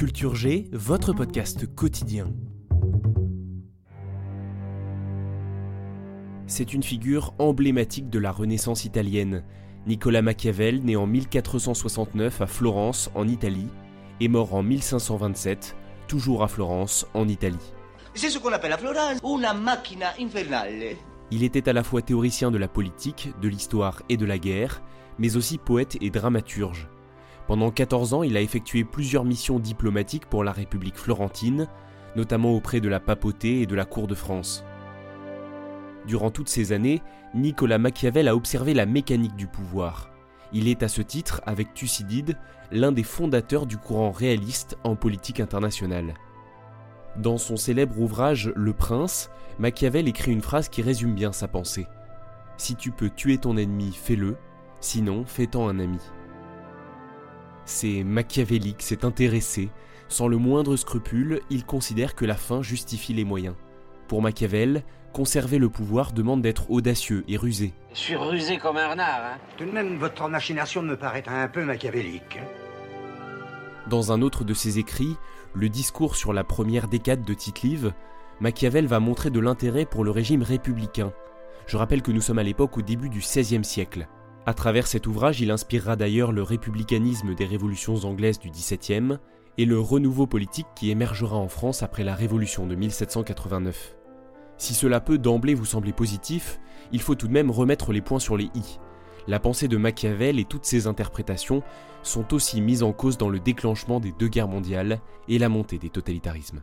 Culture G, votre podcast quotidien. C'est une figure emblématique de la Renaissance italienne. Nicolas Machiavel, né en 1469 à Florence, en Italie, est mort en 1527, toujours à Florence, en Italie. C'est ce qu'on appelle à Florence una macchina infernale. Il était à la fois théoricien de la politique, de l'histoire et de la guerre, mais aussi poète et dramaturge. Pendant 14 ans, il a effectué plusieurs missions diplomatiques pour la République florentine, notamment auprès de la papauté et de la cour de France. Durant toutes ces années, Nicolas Machiavel a observé la mécanique du pouvoir. Il est à ce titre, avec Thucydide, l'un des fondateurs du courant réaliste en politique internationale. Dans son célèbre ouvrage Le Prince, Machiavel écrit une phrase qui résume bien sa pensée. Si tu peux tuer ton ennemi, fais-le, sinon fais-t'en un ami. C'est machiavélique, c'est intéressé, sans le moindre scrupule, il considère que la fin justifie les moyens. Pour Machiavel, conserver le pouvoir demande d'être audacieux et rusé. Je suis rusé comme un renard, hein. Tout de même, votre machination me paraît un peu machiavélique. Dans un autre de ses écrits, le discours sur la première décade de Tite-Live, Machiavel va montrer de l'intérêt pour le régime républicain. Je rappelle que nous sommes à l'époque au début du XVIe siècle. À travers cet ouvrage, il inspirera d'ailleurs le républicanisme des révolutions anglaises du XVIIe et le renouveau politique qui émergera en France après la Révolution de 1789. Si cela peut d'emblée vous sembler positif, il faut tout de même remettre les points sur les i. La pensée de Machiavel et toutes ses interprétations sont aussi mises en cause dans le déclenchement des deux guerres mondiales et la montée des totalitarismes.